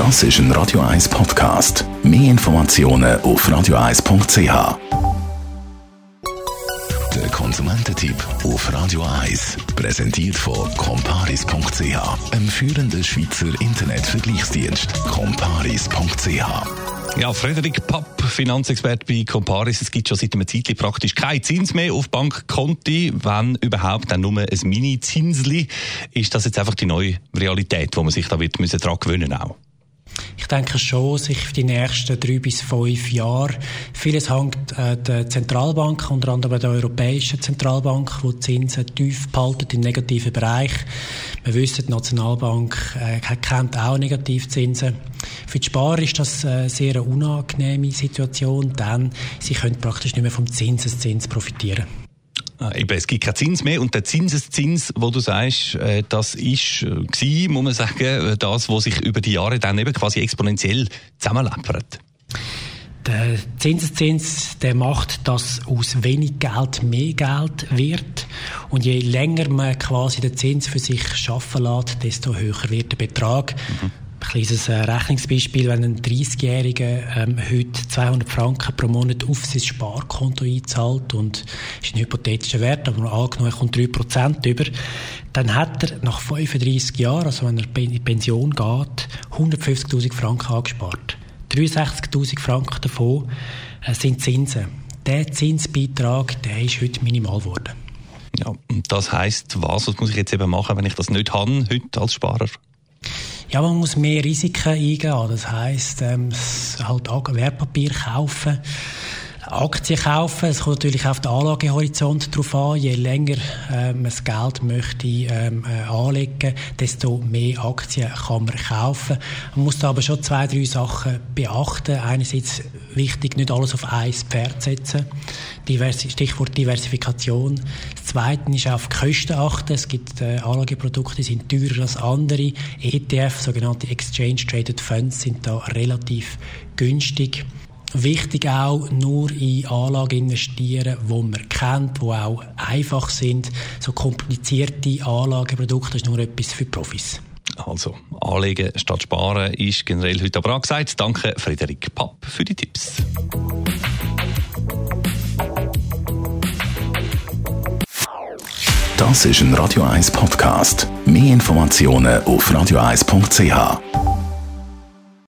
Das ist ein Radio 1 Podcast. Mehr Informationen auf radio1.ch. Der Konsumententipp auf Radio 1 präsentiert von comparis.ch, einem führenden Schweizer Internetvergleichsdienst. comparis.ch ja, Frederik Papp, Finanzexperte bei Comparis. Es gibt schon seit einem Zeitpunkt praktisch kein Zins mehr auf Bankkonti. Wenn überhaupt, dann nur ein Mini-Zinsli. Ist das jetzt einfach die neue Realität, wo man sich da wird müssen dran gewöhnen auch? Denke schon, sich für die nächsten drei bis fünf Jahre. Vieles hängt äh, der Zentralbank, unter anderem der Europäischen Zentralbank, die die Zinsen tief behalten im negativen Bereich. Wir wissen, die Nationalbank äh, kennt auch Negativzinsen. Für die Sparer ist das eine sehr unangenehme Situation, denn sie können praktisch nicht mehr vom Zinseszins profitieren. Ah, eben, es gibt keinen Zins mehr und der Zinseszins, wo du sagst, äh, das ist äh, gewesen, muss man sagen, äh, das, was sich über die Jahre dann eben quasi exponentiell zusammenläppert. Der Zinseszins, der macht, dass aus wenig Geld mehr Geld wird. Und je länger man quasi den Zins für sich schaffen lässt, desto höher wird der Betrag. Mhm. Ein kleines äh, Rechnungsbeispiel, wenn ein 30-Jähriger ähm, heute 200 Franken pro Monat auf sein Sparkonto einzahlt und ist ein hypothetischer Wert, aber angenommen, er kommt 3% über, dann hat er nach 35 Jahren, also wenn er in die Pension geht, 150'000 Franken angespart. 63'000 Franken davon äh, sind Zinsen. Der Zinsbeitrag, der ist heute minimal geworden. Ja, und das heisst, was, was muss ich jetzt eben machen, wenn ich das nicht habe, heute als Sparer? Ja, man muss mehr Risiken eingehen. Das heisst, ähm, halt Wertpapier kaufen. Aktien kaufen. Es kommt natürlich auf den Anlagehorizont drauf an. Je länger äh, man das Geld möchte ähm, äh, anlegen, desto mehr Aktien kann man kaufen. Man muss da aber schon zwei, drei Sachen beachten. Einerseits wichtig, nicht alles auf ein Pferd setzen. Divers Stichwort Diversifikation. Das Zweite ist auf Kosten achten. Es gibt äh, Anlageprodukte, die sind teurer als andere. ETF, sogenannte Exchange Traded Funds, sind da relativ günstig. Wichtig auch, nur in Anlagen investieren, die man kennt, die auch einfach sind. So komplizierte Anlageprodukte ist nur etwas für Profis. Also, anlegen statt sparen ist generell heute aber angesagt. Danke, Frederik Papp, für die Tipps. Das ist ein Radio 1 Podcast. Mehr Informationen auf radio1.ch.